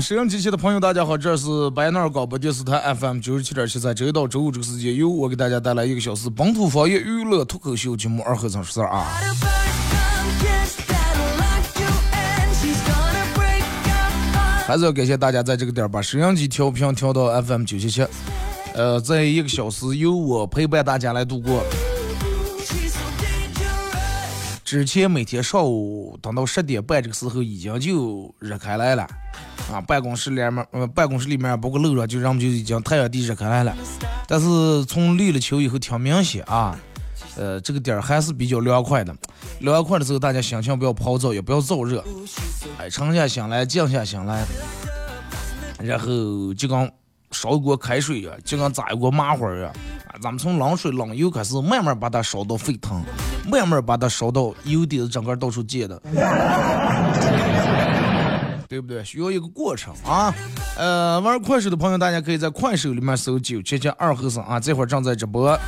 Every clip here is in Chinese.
收音机前的朋友，大家好，这是白南广播电视台 FM 九十七点七，在周一到周五这个时间，由我给大家带来一个小时本土方言娱乐脱口秀节目《二和尚说事儿》啊。还是要感谢大家在这个点把收音机调频调到 FM 九七七，呃，在一个小时由我陪伴大家来度过。之前每天上午等到十点半这个时候已经就热开来了，啊，办公室里面，呃，办公室里面包括楼上就人们就已经太阳地热开来了。但是从立了秋以后挺明显啊，呃，这个点儿还是比较凉快的。凉快的时候，大家心情不要暴躁，也不要燥热。哎，沉下心来，静下心来，然后就跟烧一锅开水呀，就跟炸一锅麻花呀。啊，咱们从冷水冷油开始，慢慢把它烧到沸腾，慢慢把它烧到油底子整个到处溅的，对不对？需要一个过程啊。呃，玩快手的朋友，大家可以在快手里面搜九七七二和尚啊，这会儿正在直播。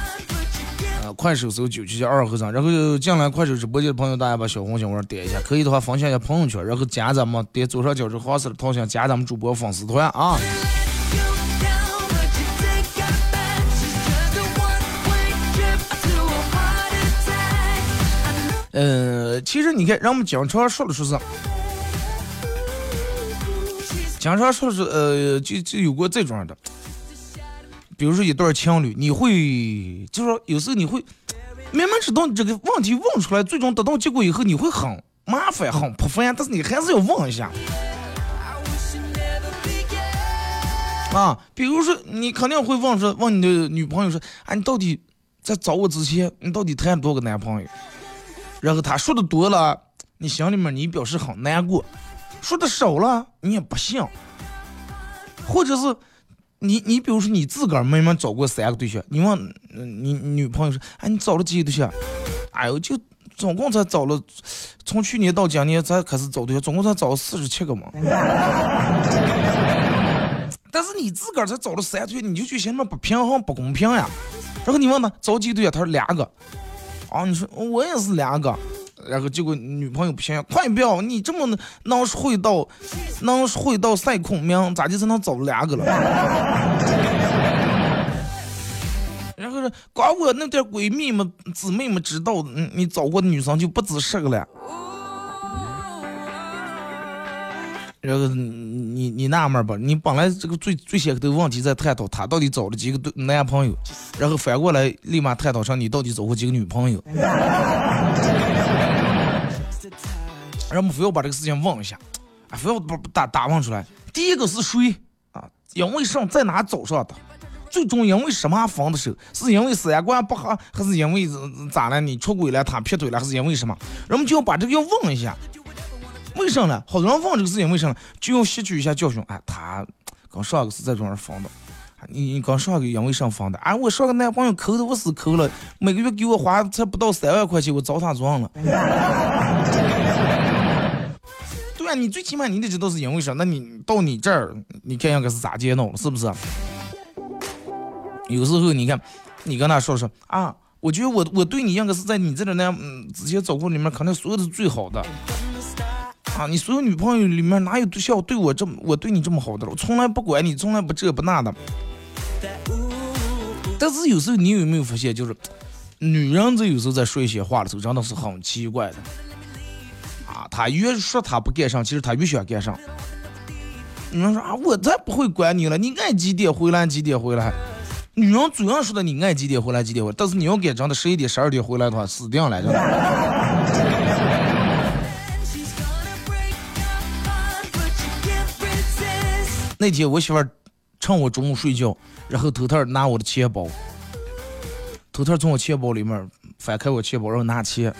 快手搜九七七二和尚，然后进来快手直播间的朋友，大家把小红心往上点一下，可以的话分享一下朋友圈，然后加咱们点左上角这黄色的头像，加咱们主播粉丝团啊。嗯，其实你看，人们经常说的说是，经常说的是，呃，就就有过这种的。比如说一对情侣，你会就说有时候你会明明知道这个问题问出来，最终得到结果以后，你会很麻烦、很不烦，但是你还是要问一下啊。比如说你肯定会问说，问你的女朋友说，啊，你到底在找我之前，你到底谈了多个男朋友？然后他说的多了，你心里面你表示很难过；说的少了，你也不信，或者是。你你比如说你自个儿明明找过三个对象，你问你女朋友说，哎，你找了几个对象？哎呦，就总共才找了，从去年到今年才开始找对象，总共才找了四十七个嘛。但是你自个儿才找了三对，你就觉得心里面不平衡、不公平呀。然后你问他找几个对象，他说两个。啊，你说我也是两个。然后结果女朋友不行，快不要！你这么能会到，能会到赛孔明，咋就才能找两个了？然后是光我那点闺蜜们、姊妹们知道，你你找过的女生就不止十个了。然后你你纳闷吧？你本来这个最最先的问题在探讨他到底找了几个男朋友，然后反过来立马探讨上你到底找过几个女朋友。人们非要把这个事情问一下，啊，非要把打打问出来。第一个是谁啊？因为什在哪找上的？最终因为什么分的手？是因为三观不合，还是因为咋了？你出轨了，他劈腿了，还是因为什么？人们就要把这个要问一下。为什么呢？好多人问这个事情为什么，就要吸取一下教训。哎，他刚上个是在这儿放的，你你跟上个因为什么分的？哎，我上个男朋友抠的我死抠了，每个月给我花才不到三万块钱，我遭他撞了。对啊，你最起码你得知道是因为啥。那你到你这儿，你看应该是咋接闹了，是不是？有时候你看，你跟他说说啊，我觉得我我对你应该是在你这里呢，嗯，之前找过里面可能所有的最好的。啊，你所有女朋友里面哪有对象对我这么，我对你这么好的？我从来不管你，从来不这不那的。但是有时候你有没有发现，就是女人这有时候在说一些话的时候，真的是很奇怪的。啊，她越说她不干上，其实她越想干上。女人说啊，我才不会管你了，你爱几点回来几点回来。女人嘴上说的你爱几点回来几点回来，但是你要给真的十一点十二点回来的话，死定了，真的。那天我媳妇儿趁我中午睡觉，然后偷偷拿我的钱包，偷偷从我钱包里面翻开我钱包，然后拿钱，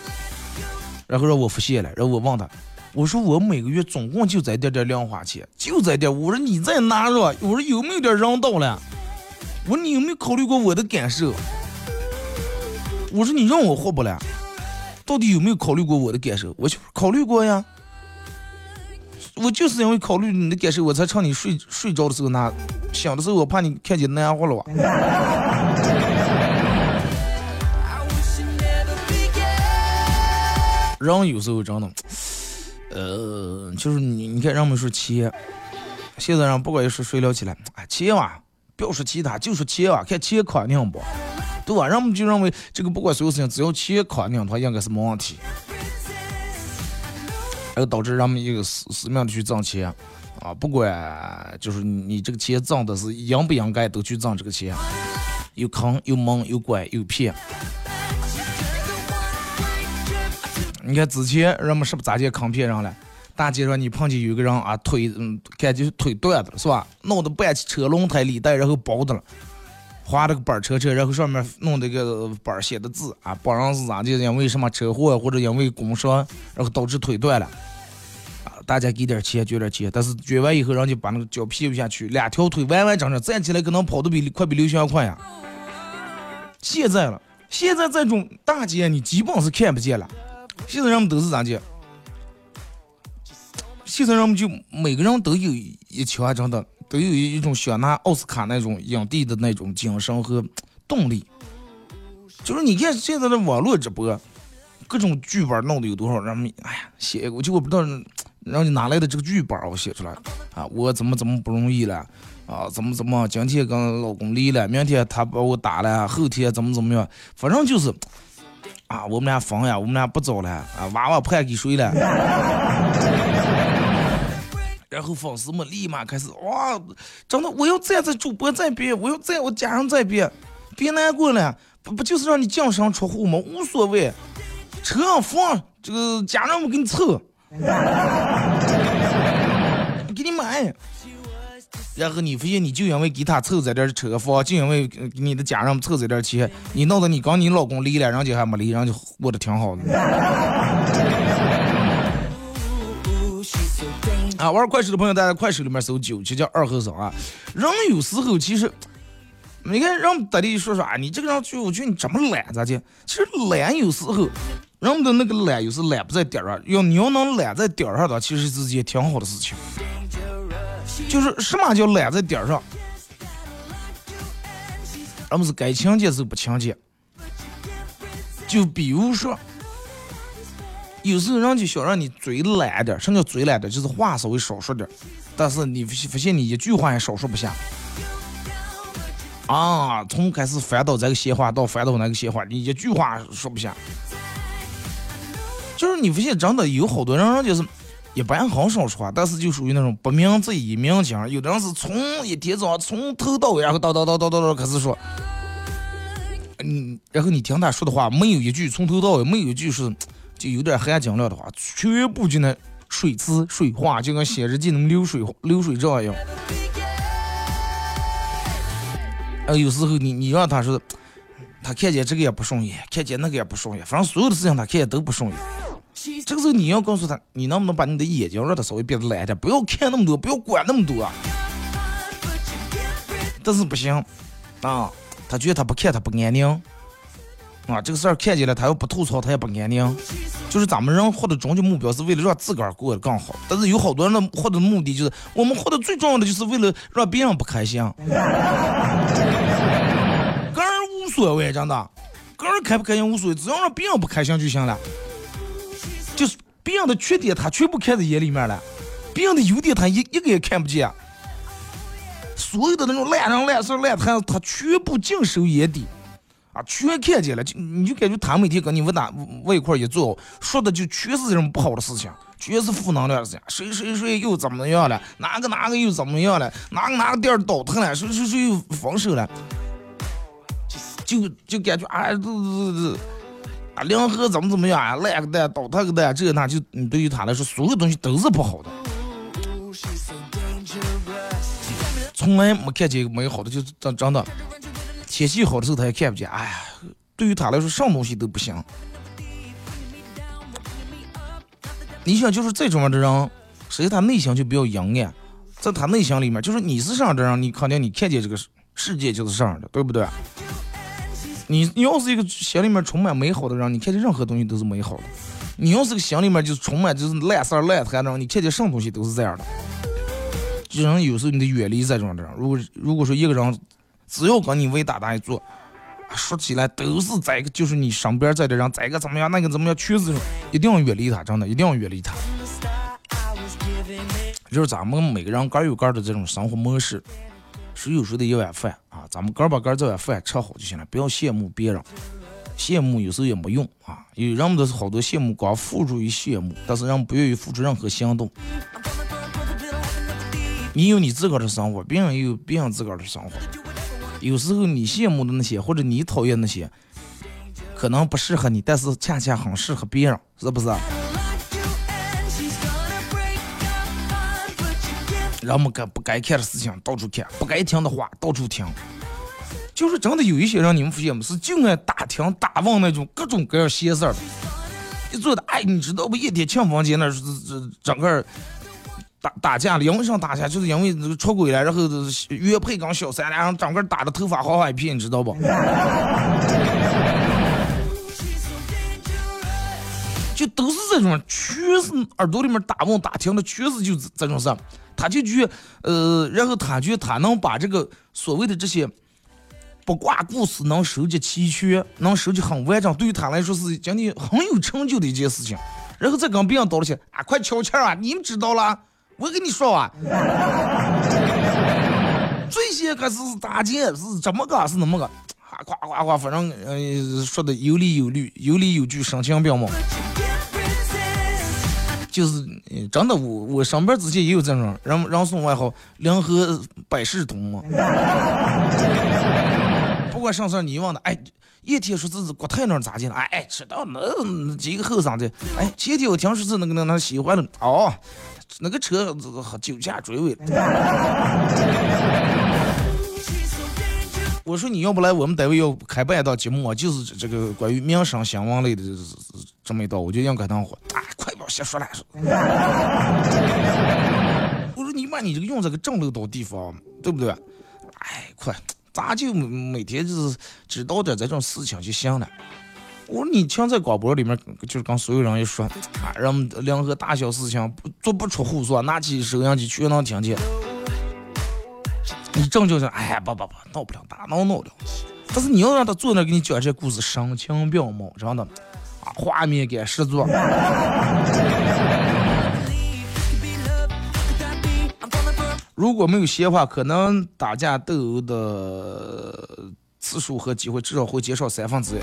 然后让我付现了。然后我问他，我说我每个月总共就这点点零花钱，就这点。我说你再拿着，我说有没有点让道了？我说你有没有考虑过我的感受？我说你让我活不了，到底有没有考虑过我的感受？我就考虑过呀。我就是因为考虑你的感受，我才趁你睡睡着的时候拿，想的时候我怕你看见难活了哇。人有时候真的，呃，就是你你看人们说钱，现在人不管是谁聊起来，哎，钱哇，不要说其他，就说钱哇，看钱肯定不，对吧？人们就认为这个不管所有事情，只要钱肯定的话，应该是没问题。然后导致人们一个死死命的去挣钱，啊，不管就是你这个钱挣的是应不应该，都去挣这个钱，又坑又蒙又拐又骗。你看之前人们是不咋介坑骗人了？大街上你碰见有个人啊，腿嗯，感觉腿断的了是吧？弄的半车轮胎里带，然后包的了，划了个板车车，然后上面弄的个板写的字啊，帮人是咋的？因为什么车祸或者因为工伤，然后导致腿断了啊。大家给点钱，捐点钱，但是捐完以后，人家把那个脚劈不下去，两条腿完完整整站起来，可能跑得比快比刘翔快呀。现在了，现在这种大街你基本是看不见了。现在人们都是咋的？现在人们就每个人都有一枪，真的都有一种想拿奥斯卡那种影帝的那种精神和动力。就是你看现在的网络直播，各种剧本弄的有多少人？哎呀，写我就我不知道。让你哪来的这个剧本我写出来啊！我怎么怎么不容易了啊？怎么怎么今天跟老公离了，明天他把我打了，后天怎么怎么样？反正就是啊，我们俩分呀，我们俩不走了啊，娃娃判给谁了？然后粉丝们立马开始哇，真的我要站在主播这边，我要在我家人这边，别难过了，不不就是让你净身出户吗？无所谓，车房这个家人们给你凑。给你买，然后你发现你就因为给他凑在这点车房，就因为给你的家人凑这点钱，你闹得你刚你老公离了，人家还没离，人家过得挺好的。啊，玩快手的朋友，大家快手里面搜九七叫二和尚啊。人有时候其实，你看人得的说说啊，你这个人就我觉得你这么懒咋的？其实懒有时候。人们的那个懒，有时懒不在点儿上。要你要能懒在点儿上的，其实是件挺好的事情。就是什么叫懒在点儿上？人们是该勤俭时不勤俭。就比如说，有时候人家想让你嘴懒点，什么叫嘴懒点？就是话稍微少说点。但是你发现你一句话也少说不下。啊，从开始翻到这个闲话到翻到那个闲话，你一句话说不下。就是你发现真的有好多人，就是一般很少说话，但是就属于那种不明则已，鸣惊。有的人是从一天早上从头到尾，然后叨叨叨叨叨叨开始说，嗯，然后你听他说的话，没有一句从头到尾，没有一句是就有点含金量的话，全部就那水词水话，就跟写日记那么流水流水账一样。呃，有时候你你让他说，他看见这个也不顺眼，看见那个也不顺眼，反正所有的事情他看见都不顺眼。这个时候你要告诉他，你能不能把你的眼睛让他稍微变得懒点，不要看那么多，不要管那么多。但是不行啊，他觉得他不看他不安宁啊，这个事儿看见了他要不吐槽他也不安宁。就是咱们人获得终极目标是为了让自个儿过得更好，但是有好多人的获得目的就是我们获得最重要的就是为了让别人不开心。个人无所谓，真的，个人开不开心无所谓，只要让别人不开心就行了。就是别人的缺点，他全部看在眼里面了；别人的优点，他一一个也看不见。所有的那种烂人烂事烂摊子，他全部尽收眼底。啊，全看见了，就你就感觉他每天跟你围打围一块一坐，说的就全是这种不好的事情，全是负能量的事情。谁谁谁又怎么样了？哪个哪个又怎么样了？哪个哪个店倒腾了？谁谁谁又分手了？就就感觉啊，这这这啊，联合怎么怎么样啊？烂个蛋，倒腾个蛋，这个那就你对于他来说，所有东西都是不好的。从来没看见美好的，就是真真的。天气好的时候他也看不见，哎呀，对于他来说，什么东西都不行。你想，就是这种样的人，实际他内心就比较阴暗，在他内心里面，就是你是这样的人，你肯定你看见这个世界就是这样的，对不对？你你要是一个心里面充满美好的人，你看见任何东西都是美好的；你要是个心里面就是充满就是烂事儿烂摊的人，你看见什么东西都是这样的。人有时候你得远离这种的人。如果如果说一个人，只要跟你为大大一做，说起来都是在个就是你身边在的人，在个怎么样，那个怎么样，全是一定要远离他，真的一定要远离他。就是咱们每个人各有各的这种生活模式，谁有谁的一碗饭啊，咱们各把各这碗饭吃好就行了，不要羡慕别人，羡慕有时候也没用啊。有人们都是好多羡慕，光付诸于羡慕，但是人不愿意付出任何行动。你有你自个儿的生活，别人也有别人自个儿的生活。有时候你羡慕的那些，或者你讨厌那些，可能不适合你，但是恰恰很适合别人，是不是？人们该不该看的事情到处看，不该听的话到处听。就是真的有一些人，你们发现没？是就爱打听打问那种各种各样闲事儿。一坐的，哎，你知道不？一天庆房间那是这整个。打打架了，因为啥打架？就是因为出轨了，然后原配跟小三，然后整个打的头发好好一片，你知道不？就都是这种，全是耳朵里面打问打听的，全是就是这种事。他就觉，呃，然后他觉他能把这个所谓的这些八卦故事能收集齐全，能收集很完整，对于他来说是今天很有成就的一件事情。然后再跟别人道歉，啊，快敲钱啊！你们知道了。我跟你说啊，最先可是大姐是怎么个是那么个，啊夸夸夸，反正呃说的有理有据，有理有据，声情并茂。就是真的，我我上班之前也有这种人，人送外号“联合百事通”嘛。不管上事你问的，哎，一天说这是国泰那咋的了？哎，知道那几个后生的，哎，前天我听说是那个那那喜欢的，哦。那个车和酒驾追尾了。我说你要不来我们单位要开办一档节目啊，就是这个关于民生新闻类的这么一道，我就应该当火。啊，快别瞎说了。我说你把你这个用这个正路到地方，对不对？哎，快，咱就每天就是知道点这种事情就行了。我说你听在广播里面，就是跟所有人一说，啊，人们任何大小事情做不出胡说，拿起收音机全能听见。你正就是，哎呀，不不不，闹不了，大闹闹了。但是你要让他坐那给你讲这故事，声情并茂，真的，啊，画面感十足。如果没有闲话，可能打架斗殴的次数和机会至少会减少三分之一。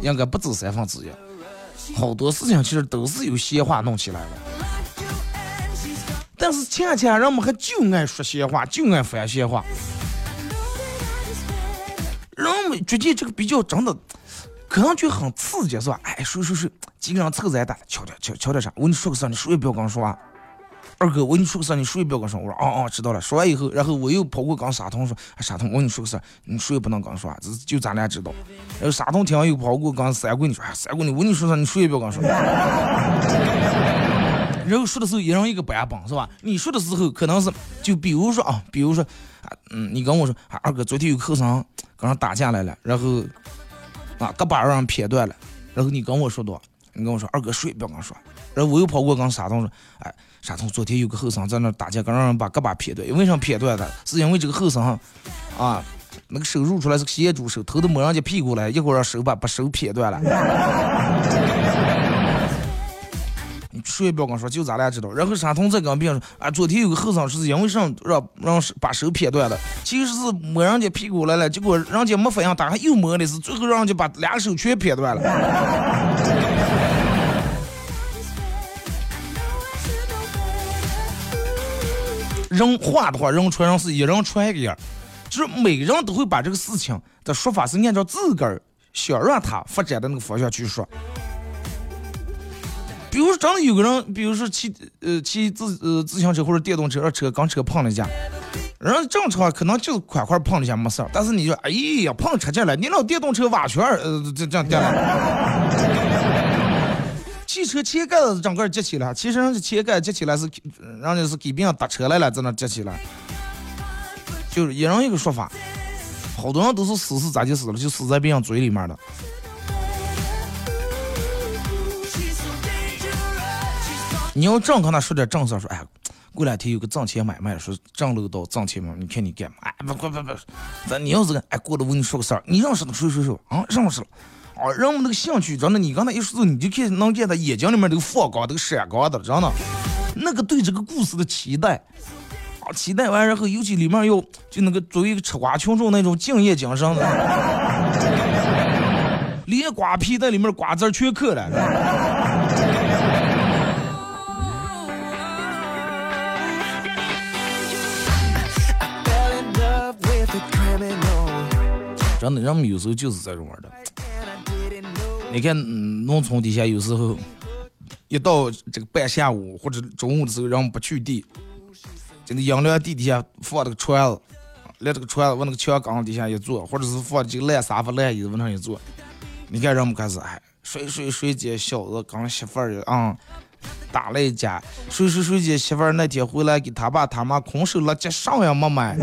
应该不止三分之一，好多事情其实都是由闲话弄起来的。但是恰恰人们还就爱说闲话，就爱翻闲话。人们觉得这个比较真的，可能就很刺激，是吧？哎，说说说，几个人凑在一起，瞧瞧瞧瞧点啥？我跟你说个事，你谁也不要跟我说话。二哥，我跟你说个事，你谁也不要跟我说。我说哦哦，知道了。说完以后，然后我又跑过跟沙童说，沙童，我跟你说个事，你谁也不能跟我说，这就咱俩知道。然后沙童听完又跑过跟三姑你说，三姑你我跟你说啥，你谁也不要跟我说。然后说的时候一人一个板本是吧？你说的时候可能是就比如说啊，比如说啊，嗯，你跟我说，啊，二哥昨天有客商跟人打架来了，然后啊，胳膊让人撇断了，然后你跟我说多，你跟我说二哥谁也不要跟我说。然后我又跑过跟沙童说，哎。沙头昨天有个后生在那打架，刚让人把胳膊撇断。为啥撇断的？是因为这个后生啊，那个手露出来是个咸猪手，头都摸人家屁股了，一会儿让手把把手撇断了。你谁也不要跟我说，就咱俩知道。然后山东再跟别人说，啊，昨天有个后生是因为啥让让把手撇断了，其实是摸人家屁股来了，结果人家没反应，打开又摸的是，最后让人家把俩手全撇断了。人话的话，人传人是一人传一个样，就是每个人都会把这个事情的说法是按照自个儿想让他发展的那个方向去说。比如说，真的有个人，比如说骑呃骑自呃自行车或者电动车，让车跟车碰了一下，人正常可能就是快快碰了一下没事儿，但是你说，哎呀碰车架了，你老电动车挖圈儿，呃这这样掉了。汽车前盖子整个接起来，其实人家前盖接起来是，人家是给别人搭车来了，在那接起来，就是一人一个说法，好多人都是死是咋就死了，就死在别人嘴里面了。你要正跟他说点正事，说哎，过两天有个挣钱买卖，说挣了到挣钱嘛，你看你干嘛？哎，不不不不，咱你要是哎过来我跟你说个事儿，你认识的谁谁谁啊？认识了。啊，人们那个兴趣真的，你刚才一说，你就看能见他眼睛里面那个放光，那个闪光的，真的，那个对这个故事的期待，啊，期待完然后，尤其里面又就那个作为一个吃瓜群众那种敬业精神的，连瓜皮在里面瓜子全嗑了。真的，人们有时候就是这种玩的。你看，嗯农村底下有时候一到这个半下午或者中午的时候，人们不去地，这个养料地底下放那个船子，连这个船子往那个墙缸底下一坐，或者是放这个烂沙发、烂椅子往上一坐，你看人们开始哎，谁谁谁家小子跟媳妇儿啊打了一架，谁谁谁家媳妇儿那天回来给他爸他妈空手了，接上也没买。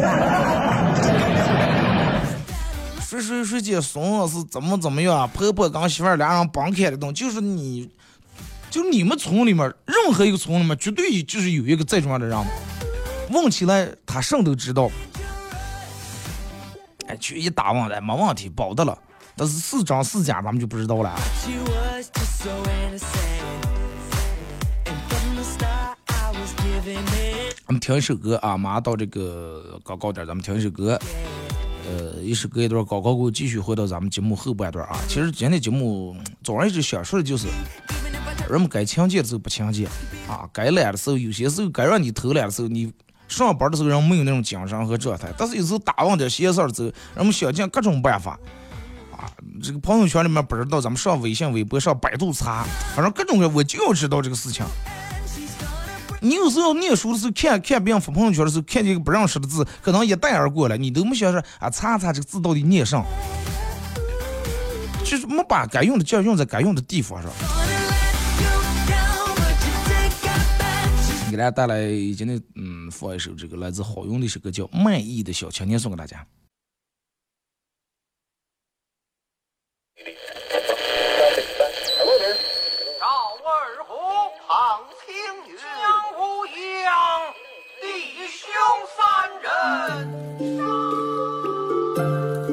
谁谁谁家孙子是怎么怎么样啊？婆婆跟媳妇俩人绑开的动，就是你，就你们村里面任何一个村里面，绝对就是有一个这种样的人。问起来，他什都知道。哎，去一打问的没问题，保的了。但是是真是假，咱们就不知道了。啊咱们听一首歌啊，马上到这个高高点，咱们听一首歌。呃，一时隔一段高高过，继续回到咱们节目后半段啊。其实今天节目早上一直想说的就是，人们该勤俭的时候不勤俭啊，该懒的时候，有些时候该让你偷懒的时候，你上班的时候人没有那种精神和状态。但是有时候打完点闲事儿之后，人们想尽各种办法啊。这个朋友圈里面不知道，咱们上微信、微博、上百度查，反正各种各，我就要知道这个事情。你有时候念书的时候，看看别人发朋友圈的时候，看见一个不认识的字，可能一带而过了，你都没想说啊，查查这个字到底念啥，就是没把该用的劲用在该用的地方上。给大家带来今天嗯，放一首这个来自好用的一首歌，叫《卖艺的小青年》，送给大家。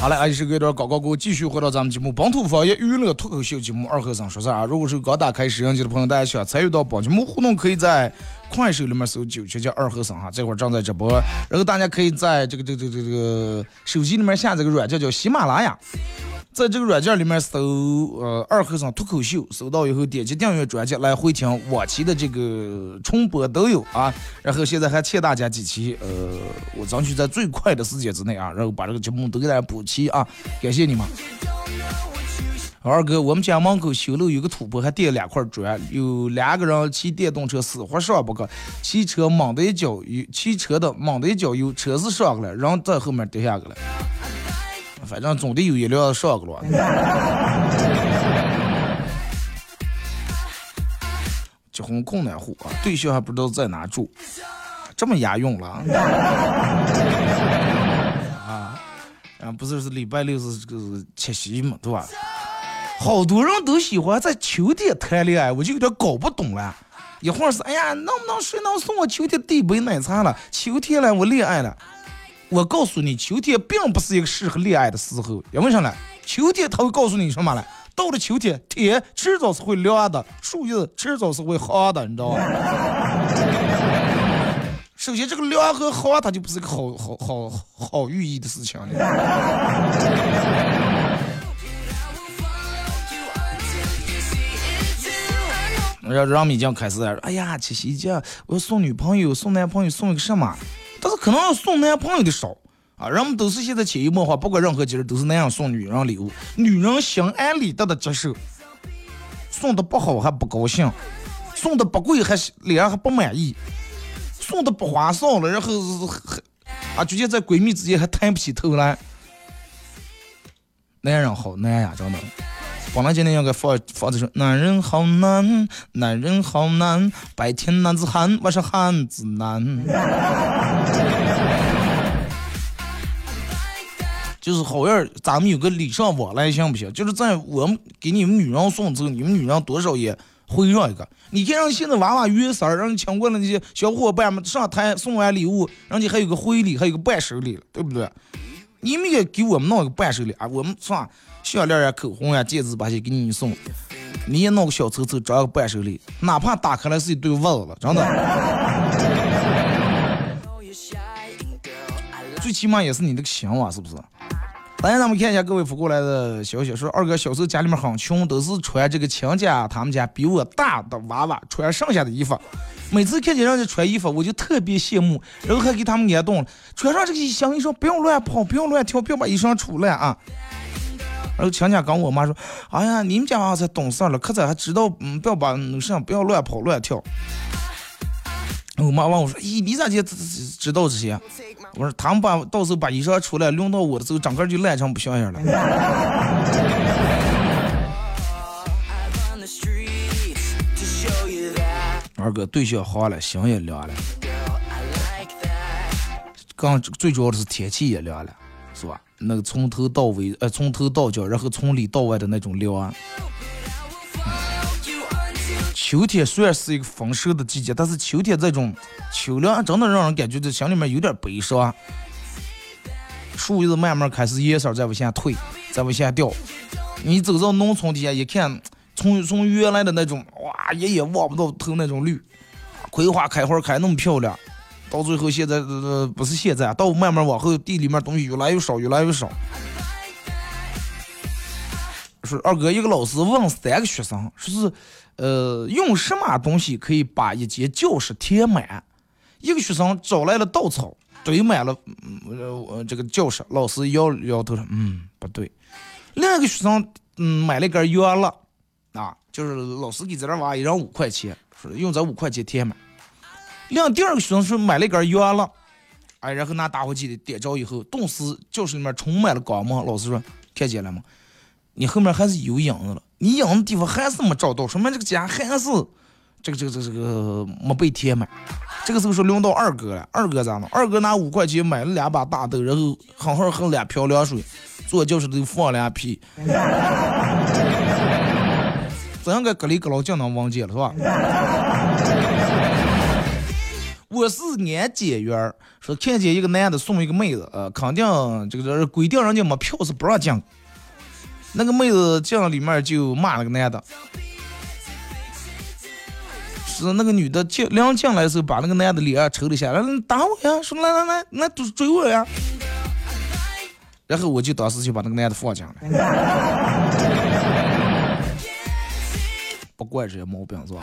好嘞，还是隔一段广告过后，继续回到咱们节目《本土方言娱乐脱口秀》节目二和尚说事儿啊。如果是刚打开摄像机的朋友，大家想参与到本节目互动，可以在快手里面搜“九七叫二和尚”哈，这会儿正在直播。然后大家可以在这个这个这个这个手机里面下载个软件叫喜马拉雅。在这个软件里面搜呃二和尚脱口秀，搜到以后点击订阅专辑来回听往期的这个重播都有啊。然后现在还欠大家几期，呃，我争取在最快的时间之内啊，然后把这个节目都给大家补齐啊，感谢你们。二哥，我们家门口修路有个土坡，还垫两块砖，有两个人骑电动车死活上不去，骑车猛的一脚油，骑车的猛的一脚油，车子上去了，人在后面跌下去了。反正总得有一辆上个了。结婚困难户啊，对象还不知道在哪住，这么押韵了啊！啊，不是是礼拜六是这个七夕嘛，对吧？好多人都喜欢在秋天谈恋爱，我就有点搞不懂了。一会儿是哎呀，能不能谁能送我秋天第一杯奶茶了？秋天了，我恋爱了。我告诉你，秋天并不是一个适合恋爱的时候，因为啥呢？秋天他会告诉你什么了？到了秋天，天迟早是会凉的，树叶迟早是会黄的，你知道吧？首先，这个凉和黄，它就不是一个好好好好寓意的事情。让让米酱开始，哎呀，七夕节我要送女朋友、送男朋友、送一个什么？但是可能送男朋友的少啊，人们都是现在潜移默化，不管任何节日都是那样送女人礼物，女人心安理得的接受，送的不好还不高兴，送的不贵还脸上还不满意，送的不划算了，然后还啊，直接在闺蜜之间还抬不起头来，男人好难呀，真的。本来今天应该放放的是男人好难，男人好难，白天男子汉，晚上汉子难。就是好样，咱们有个礼尚往来行不行？就是在我们给你们女人送之后，你们女人多少也会让一个。你看，让现在娃娃约三儿，让你请过来那些小伙伴们上台送完礼物，人家还有个回礼，还有个伴手礼，对不对？你们也给我们弄一个伴手礼啊，我们算。项链呀、口红呀、戒指，把些给你送。你也弄个小抽抽，装个伴手礼，哪怕打开来是一堆袜子，真的。最起码也是你那个心啊，是不是？来咱们看一下各位发过来的消息，说二哥小时候家里面很穷，都是穿这个亲家他们家比我大的娃娃穿剩下的衣服。每次看见人家穿衣服，我就特别羡慕，然后还给他们感动了，穿上这个衣裳，你说不要乱跑，不要乱跳，不要把衣裳出来啊。然后亲家跟我妈说：“哎呀，你们家娃才懂事了，可咋还知道嗯，不要把那啥，不要乱跑乱跳。”我妈问我说：“咦，你咋就知知道这些？”我说：“他们把到时候把衣裳出来，轮到我的时候，整个就烂成不像样了。”二哥对象好了，心也凉了。刚最主要的是天气也凉了，那个从头到尾，呃，从头到脚，然后从里到外的那种凉。秋天虽然是一个丰收的季节，但是秋天这种秋凉真的让人感觉这心里面有点悲伤。树叶子慢慢开始颜色在往下退，在往下掉。你走到农村底下一看，从从原来的那种哇一眼望不到头那种绿，葵花开花开那么漂亮。到最后，现在呃不是现在，到慢慢往后，地里面东西越来越少，越来越少。说二哥，一个老师问三个学生，说是呃用什么东西可以把一间教室填满？一个学生找来了稻草，堆满了呃这个教室。老师摇摇头说，嗯，不对。另一个学生嗯买了根圆了，啊，就是老师给咱这娃一人五块钱，说用这五块钱填满。另第二个学生是买了一根烟了，哎，然后拿打火机的点着以后，顿时教室里面充满了光芒。老师说：“看见了吗？你后面还是有影子了，你影子地方还是没照到，说明这个家还是这个这个这个这个没被填满。”这个时候是轮到二哥了，二哥咋弄？二哥拿五块钱买了两把大豆，然后好好喝两瓢凉水，坐教室里放两屁。怎样个隔离隔老就能忘记了，是吧？我是安检员，说看见一个男的送一个妹子，呃，肯定这个规定人家没票是不让进。那个妹子进里面就骂那个男的，是那个女的进刚进来的时候把那个男的脸抽了一下，来打我呀，说来来来，来追追我呀。然后我就当时就把那个男的放进来，不惯这些毛病是吧？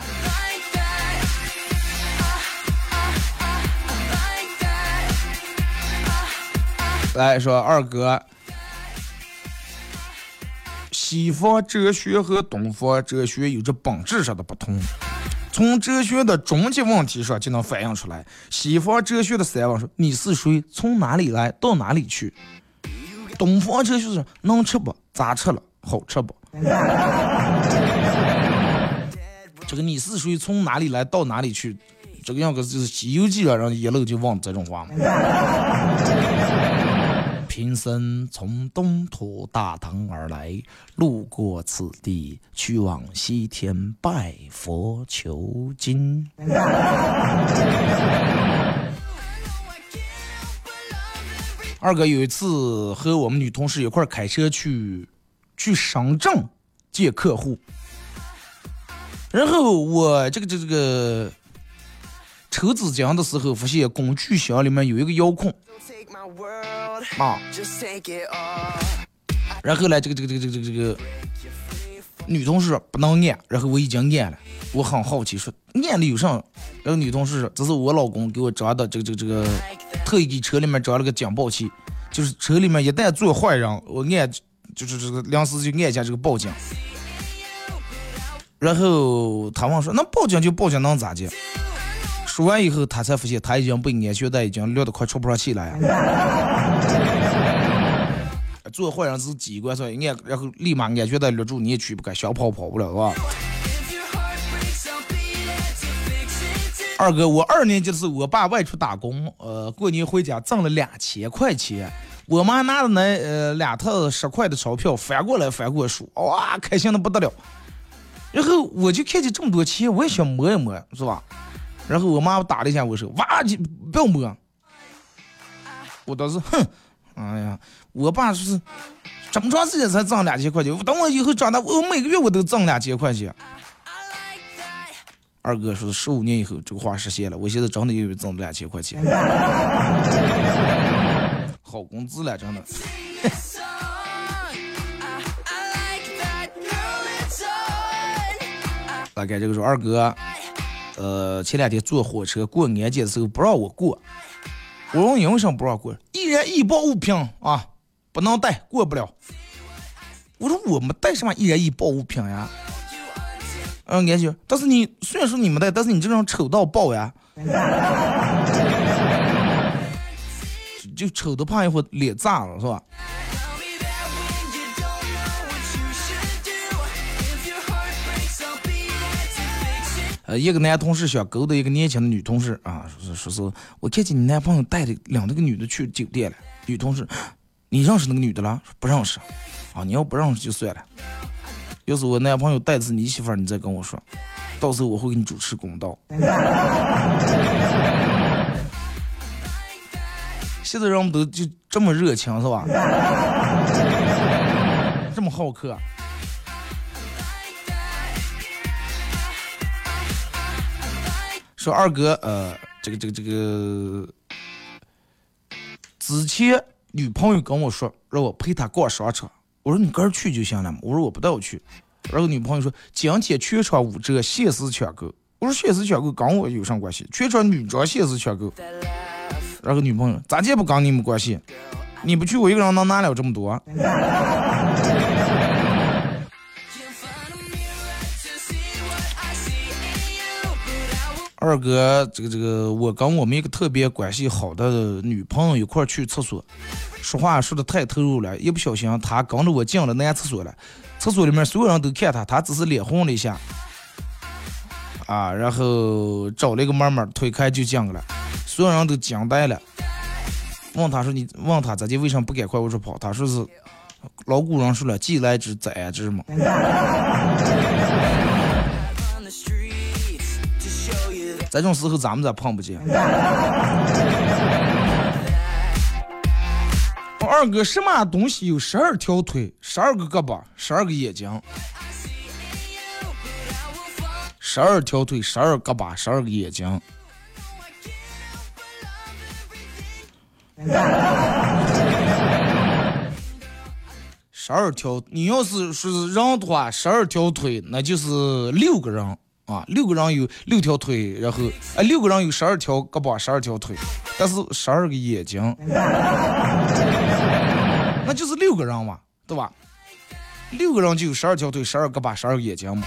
来说二哥，西方哲学和东方哲学有着本质上的不同。从哲学的终极问题上就能反映出来。西方哲学的三问说：你是谁？从哪里来？到哪里去？东方哲学是能吃不？咋吃了？好吃不？这个你是谁？从哪里来？到哪里去？这个样子就是《西游记》啊，让一路就忘这种话嘛。贫僧从东土大唐而来，路过此地，去往西天拜佛求经。二哥有一次和我们女同事一块开车去去深圳见客户，然后我这个这这个抽纸巾的时候，发现工具箱里面有一个遥控。啊，然后呢，这个这个这个这个这个女同事不能按，然后我已经按了，我很好奇说按了有啥？然后女同事说这是我老公给我装的，这个这个这个特意给车里面装了个警报器，就是车里面一旦坐坏人，我按就是这个临时就按一下这个报警。然后他们说那报警就报警能咋的？说完以后，他才发现他已经被安全带已经勒得快喘不上气来。做坏人是机关算按，然后立马安全带勒住，你也去不开，想跑跑不了，是吧？二哥，我二年级的时候，我爸外出打工，呃，过年回家挣了两千块钱，我妈拿着那呃两套十块的钞票翻过来翻过数，哇，开心的不得了。然后我就看见这么多钱，我也想摸一摸，是吧？然后我妈打了一下我手，哇，就不要摸。我当时哼，哎呀，我爸说是这么长时间才挣两千块钱，等我以后长大，我每个月我都挣两千块钱。二哥说十五年以后这个话实现了，我现在真的又挣两千块钱，好工资了，真的。大概这个说二哥。呃，前两天坐火车过安检的时候不让我过，我问因为什么不让过？易燃易爆物品啊，不能带，过不了。我说我没带什么易燃易爆物品呀。嗯，安检，但是你虽然说你没带，但是你这种丑到爆呀，就丑的怕一会脸炸了是吧？呃，一个男同事想勾搭一个年轻的女同事啊，说是说是，我看见你男朋友带着两个女的去酒店了。女同事，你认识那个女的了？不认识。啊，你要不认识就算了。要是我男朋友带的是你媳妇儿，你再跟我说，到时候我会给你主持公道。现在人们都就这么热情是吧？这么好客。说二哥，呃，这个这个这个，之前女朋友跟我说让我陪她逛商场，我说你个人去就行了嘛，我说我不带我去，然后女朋友说今天全场五折，限时抢购，我说限时抢购跟我有啥关系？全场女装限时抢购，然后女朋友咋就不跟你没关系？你不去我一个人能拿了这么多？二哥，这个这个，我跟我们一个特别关系好的女朋友一块去厕所，说话说的太投入了，一不小心她跟着我进了男厕所了。厕所里面所有人都看她，她只是脸红了一下，啊，然后找了一个门门推开就进去了，所有人都惊呆了。问他说：“你问他咋的？为什么不赶快我说跑？”他说是，老古人说了，既来之则安之嘛。这种时候咱们咋碰不见？二哥，什么东西有十二条腿、十二个胳膊、十二个眼睛？十二条腿、十二胳膊、十二个眼睛。十二条，你要是说是人的话，十二条腿，那就是六个人啊，六个人有六条腿，然后啊，六个人有十二条胳膊，十二条腿，但是十二个眼睛，那就是六个人嘛，对吧？六个人就有十二条腿，十二胳膊，十二个眼睛嘛。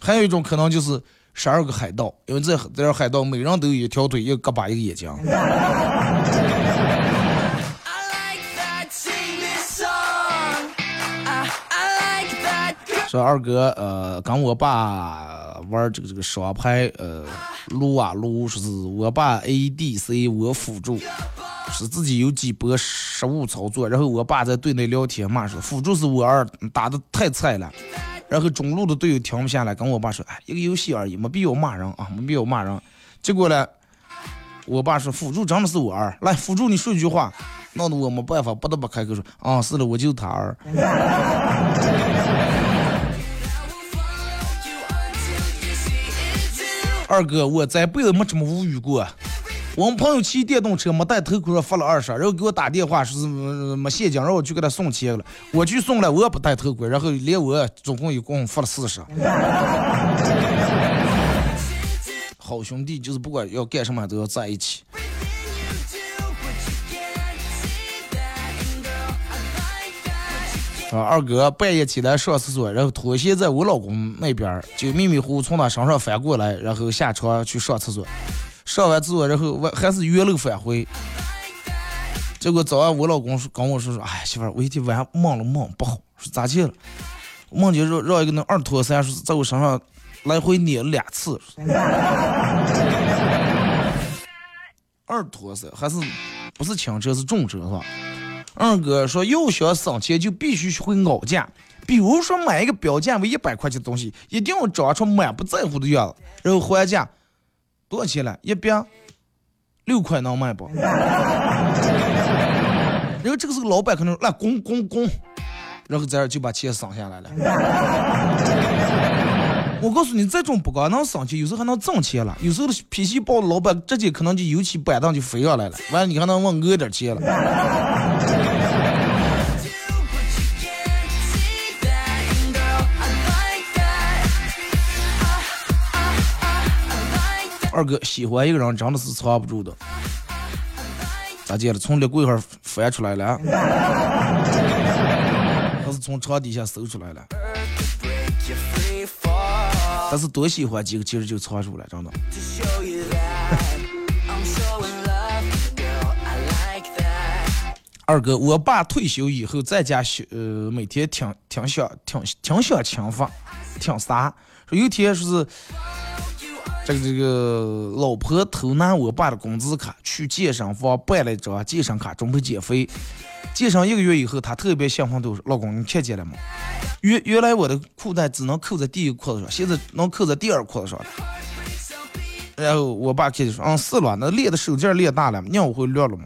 还有一种可能就是十二个海盗，因为这这海盗每人都有一条腿，一个胳膊，一个眼睛。说二哥，呃，跟我爸玩这个这个双排，呃，撸啊撸，说是我爸 ADC，我辅助，是自己有几波失误操作，然后我爸在队内聊天嘛，说辅助是我二打的太菜了，然后中路的队友停不下来，跟我爸说，哎，一个游戏而已，没必要骂人啊，没必要骂人。结果呢，我爸说辅助真的是我二，来辅助你说一句话，闹得我没办法，不得不开口说，啊，是的，我就是他二。二哥，我这辈子没这么无语过。我们朋友骑电动车没戴头盔，罚了二十，然后给我打电话说是没现金，让我去给他送钱了。我去送了，我也不戴头盔，然后连我总共一共罚了四十。好兄弟就是不管要干什么都要在一起。二哥半夜起来上厕所，然后拖鞋在我老公那边，就迷迷糊糊从他身上翻过来，然后下床去上厕所。上完厕所，然后我还是原路返回。结果早上我老公说跟我说说，哎，媳妇儿，我一天晚上梦了梦不好，说咋去了？梦见让让一个那二拖三说在我身上来回撵了两次。二拖三还是不是轻车是重车是吧？二哥说要想省钱就必须学会熬价，比如说买一个标价为一百块钱的东西，一定要装出满不在乎的样子，然后还价多少钱了？一百六块能买不？然后这个时候老板可能来拱拱拱，然后在这就把钱省下来了。我告诉你，这种不光能省钱，有时候还能挣钱了。有时候脾气暴的老板直接可能就油漆板凳就飞上来了，完了你还能问讹点钱了。二哥喜欢一个人真的是藏不住的，咋见了？从立柜上翻出来了，还是从床底下搜出来了？但是多喜欢几个，其实就藏住了，真的。二哥，我爸退休以后在家休，呃，每天挺挺想挺挺想轻发，挺啥？说有天说是。这个这个老婆偷拿我爸的工资卡去健身房办了一张健身卡，准备减肥。健身一个月以后，她特别兴奋，都说：“老公，你看见了吗？原原来我的裤带只能扣在第一裤子上，现在能扣在第二裤子上了。”然后我爸看见说：“嗯，是了，那练的手劲练大了，尿会乱了吗？”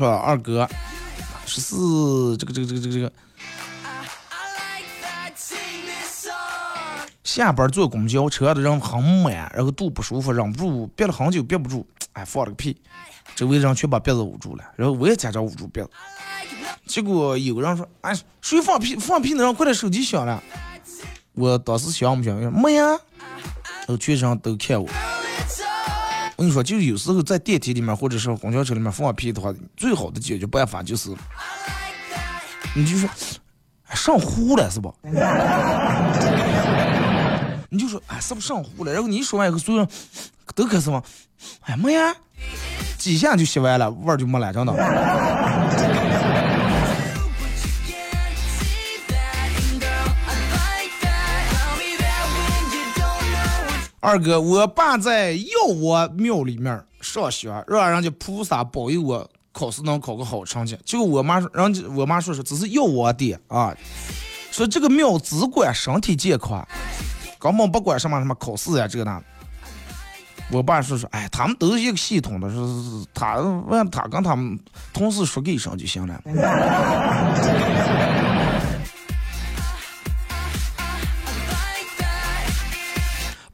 说二哥，十四这个这个这个这个这个，下班坐公交车的人很满，然后肚不舒服，忍不住憋了很久，憋不住，哎，放了个屁，周围人全把鼻子捂住了，然后我也假装捂住鼻子，结果有个人说，哎，谁放屁？放屁的人快点，手机响了。我当时想不想？没呀，然后全场都看我。我跟你说，就是有时候在电梯里面或者是公交车里面放屁的话，最好的解决办法就是，你就说上呼了是不？你就说哎，是不是上呼了？然后你一说完以后，所有人都开始往，哎没呀，几下就吸完了，味儿就没了，真的。二哥，我爸在药王庙里面上学，让人家菩萨保佑我考试能考个好成绩。结果我妈说，人家我妈说是只是药王的啊，说这个庙只管身体健康，根本不管什么什么考试呀这个那。我爸说说，哎，他们都是一个系统的，是是他问他跟他们同事说给声就行了。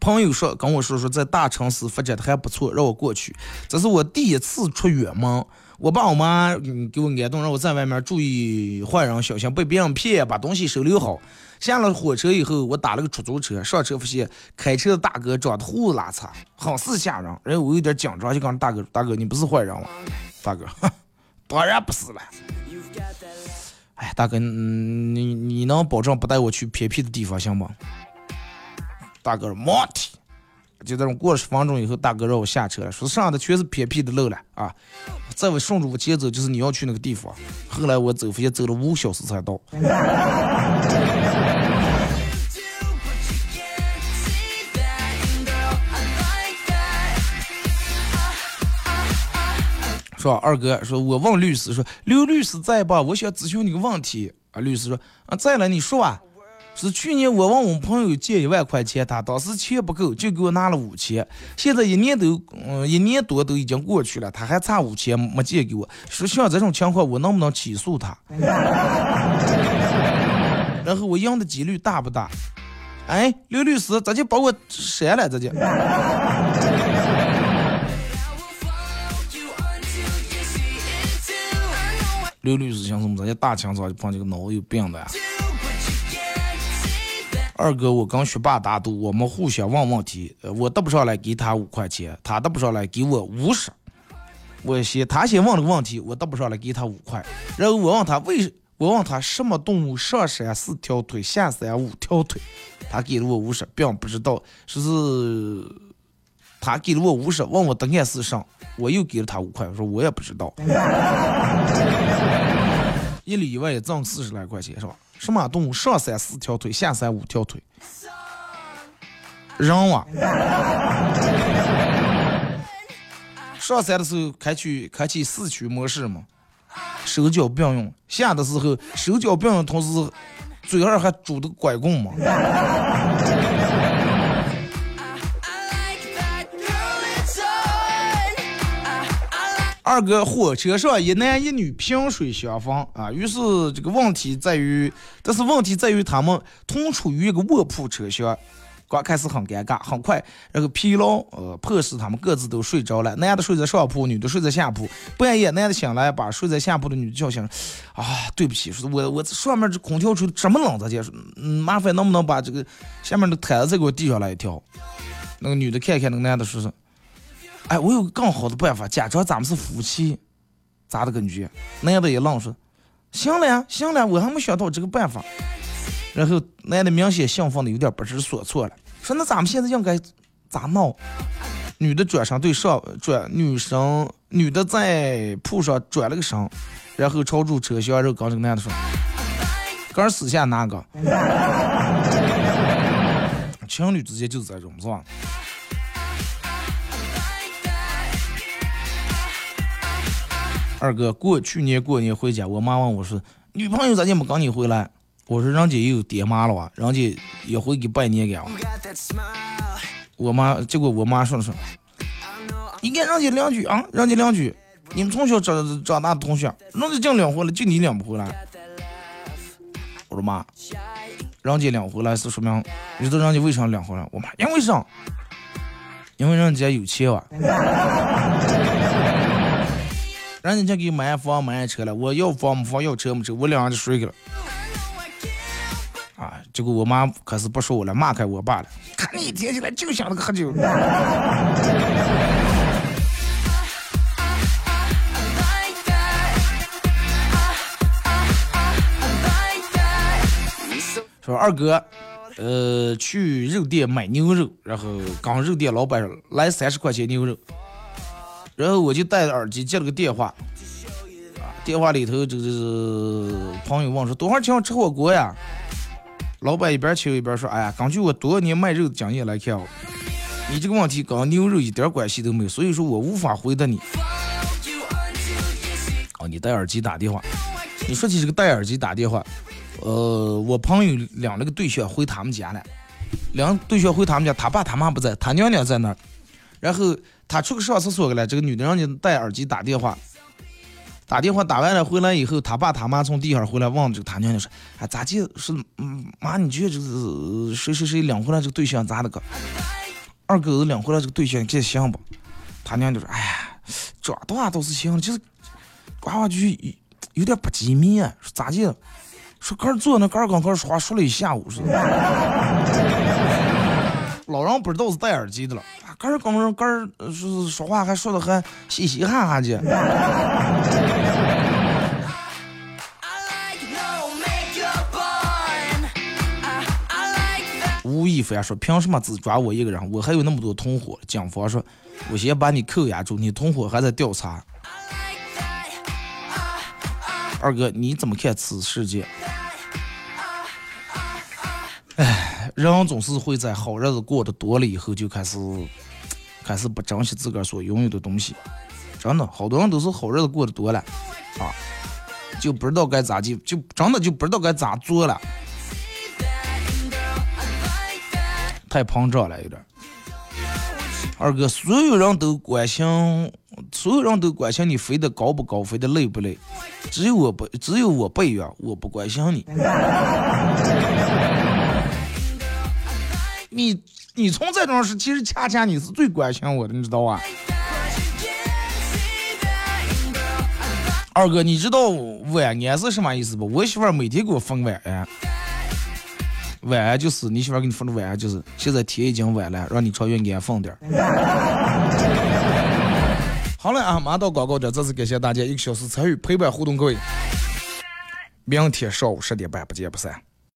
朋友说跟我说说，在大城市发展的还不错，让我过去。这是我第一次出远门，我爸我妈给我安顿，让我在外面注意坏人，小心被别人骗，把东西收留好。下了火车以后，我打了个出租车，上车发现开车的大哥长得胡子拉碴，很是吓人。然后我有点紧张，就跟大哥大哥，你不是坏人吧？大哥，当然不是了。哎，大哥，你你能保证不带我去偏僻的地方行吗？大哥说没问题，就这种过了十分钟以后，大哥让我下车了，说上的全是偏僻的路了啊，在我顺着我前走就是你要去那个地方。后来我走发现走了五小时才到。说二哥，说我问律师说刘律师在吧？我想咨询你个问题啊。律师说啊在了，你说啊。是去年我问我们朋友借一万块钱，他当时钱不够，就给我拿了五千。现在一年都，嗯，一年多都已经过去了，他还差五千没借给我。说像这种情况，我能不能起诉他？然后我赢的几率大不大？哎，刘律师，直接把我删了，直接。刘律师想什么？直接大清早就碰见个脑子有病的呀？二哥，我跟学霸打赌，我们互相问问题，我答不上来给他五块钱，他答不上来给我五十。我先，他先问了个问题，我答不上来给他五块。然后我问他为，我问他什么动物上山四条腿，下山五条腿，他给了我五十，并不知道说是他给了我五十，问我答案是啥，我又给了他五块，我说我也不知道。一里外挣四十来块钱是吧？什么动物上山四条腿，下山五条腿？人啊！上山的时候开启开启四驱模式嘛，手脚并用；下的时候手脚并用，同时嘴上还拄着拐棍嘛。二哥，火车上一男一女萍水相逢啊，于是这个问题在于，但是问题在于他们同处于一个卧铺车厢，刚开始很尴尬，很快，然后疲劳呃迫使他们各自都睡着了，男的睡在上铺，女的睡在下铺。半夜，男的醒来把睡在下铺的女的叫醒，啊，对不起，说我我上面这空调吹这么冷，他姐，嗯，麻烦能不能把这个下面的毯子再给我递上来一条？那个女的看看那个男的说是。哎，我有个更好的办法，假装咱们是夫妻，咋的感觉？男的也愣说：“行了呀，行了，我还没想到这个办法。”然后男的明显兴奋的有点不知所措了，说：“那咱们现在应该咋闹？”女的转身对上转，女生女的在铺上转了个身，然后朝住车厢，然后跟这个男的说：“哥私下那个。”情侣之间就是这种，是吧？二哥过去年过年回家，我妈问我说：“女朋友咋就没跟你回来？”我说：“人家也有爹妈了哇，人家也会给拜年干。”我妈结果我妈说了说：“你看人家两句啊，人家两句，你们从小长长大的同学，人家净领回来，就你领不回来。”我说妈，人家领回来是说明，你知道人家为啥领回来？我妈因为啥？因为人家有钱哇。人家就给买房买车了，我要房没房，要车没车，我两个就睡去了。啊！结果我妈可是不说我了，骂开我爸了。看你一天起来就想着喝酒。说二哥，呃，去肉店买牛肉，然后刚肉店老板来三十块钱牛肉。然后我就戴着耳机接了个电话，啊，电话里头这个朋友问说多少钱吃火锅呀？老板一边切一边说，哎呀，根据我多年卖肉的经验来看，你这个问题跟牛肉一点关系都没有，所以说我无法回答你。哦，你戴耳机打电话，你说起这个戴耳机打电话，呃，我朋友领了个对象回他们家了，领对象回他们家，他爸他妈不在，他娘娘在那儿，然后他出去上厕所去了，这个女的让你戴耳机打电话。打电话打完了回来以后，他爸他妈从地上回来问这个他娘娘说：“哎，咋地？是嗯妈，你觉得这个谁谁谁领回来这个对象咋的个？二狗子领回来这个对象这行不？”他娘就说：“哎呀，这的话倒是行，就是娃娃就有点不机密。咋地？说刚坐那刚刚刚说话说了一下午是。老人不知道是戴耳机的了，刚儿刚儿刚儿是说话还说的还嘻嘻哈哈的。吴亦凡说：“凭什么只抓我一个人？我还有那么多同伙。”警方说：“我先把你扣押住，你同伙还在调查。”二哥，你怎么看此事件？哎，人总是会在好日子过得多了以后，就开始开始不珍惜自个儿所拥有的东西。真的，好多人都是好日子过得多了，啊，就不知道该咋就，就真的就不知道该咋做了。太膨胀了，有点。二哥，所有人都关心，所有人都关心你飞得高不高，飞得累不累。只有我不，只有我不一样，我不关心你。你你从这种事，其实恰恰你是最关心我的，你知道吧？二哥，你知道晚安是什么意思不？我媳妇每天给我封晚安。晚安就是你媳妇给你发的晚安，就是现在天已经晚了，让你超越安放点好了啊，马上到广告点，再次感谢大家一个小时参与陪伴互动，各位，明天上午十点半不见不散。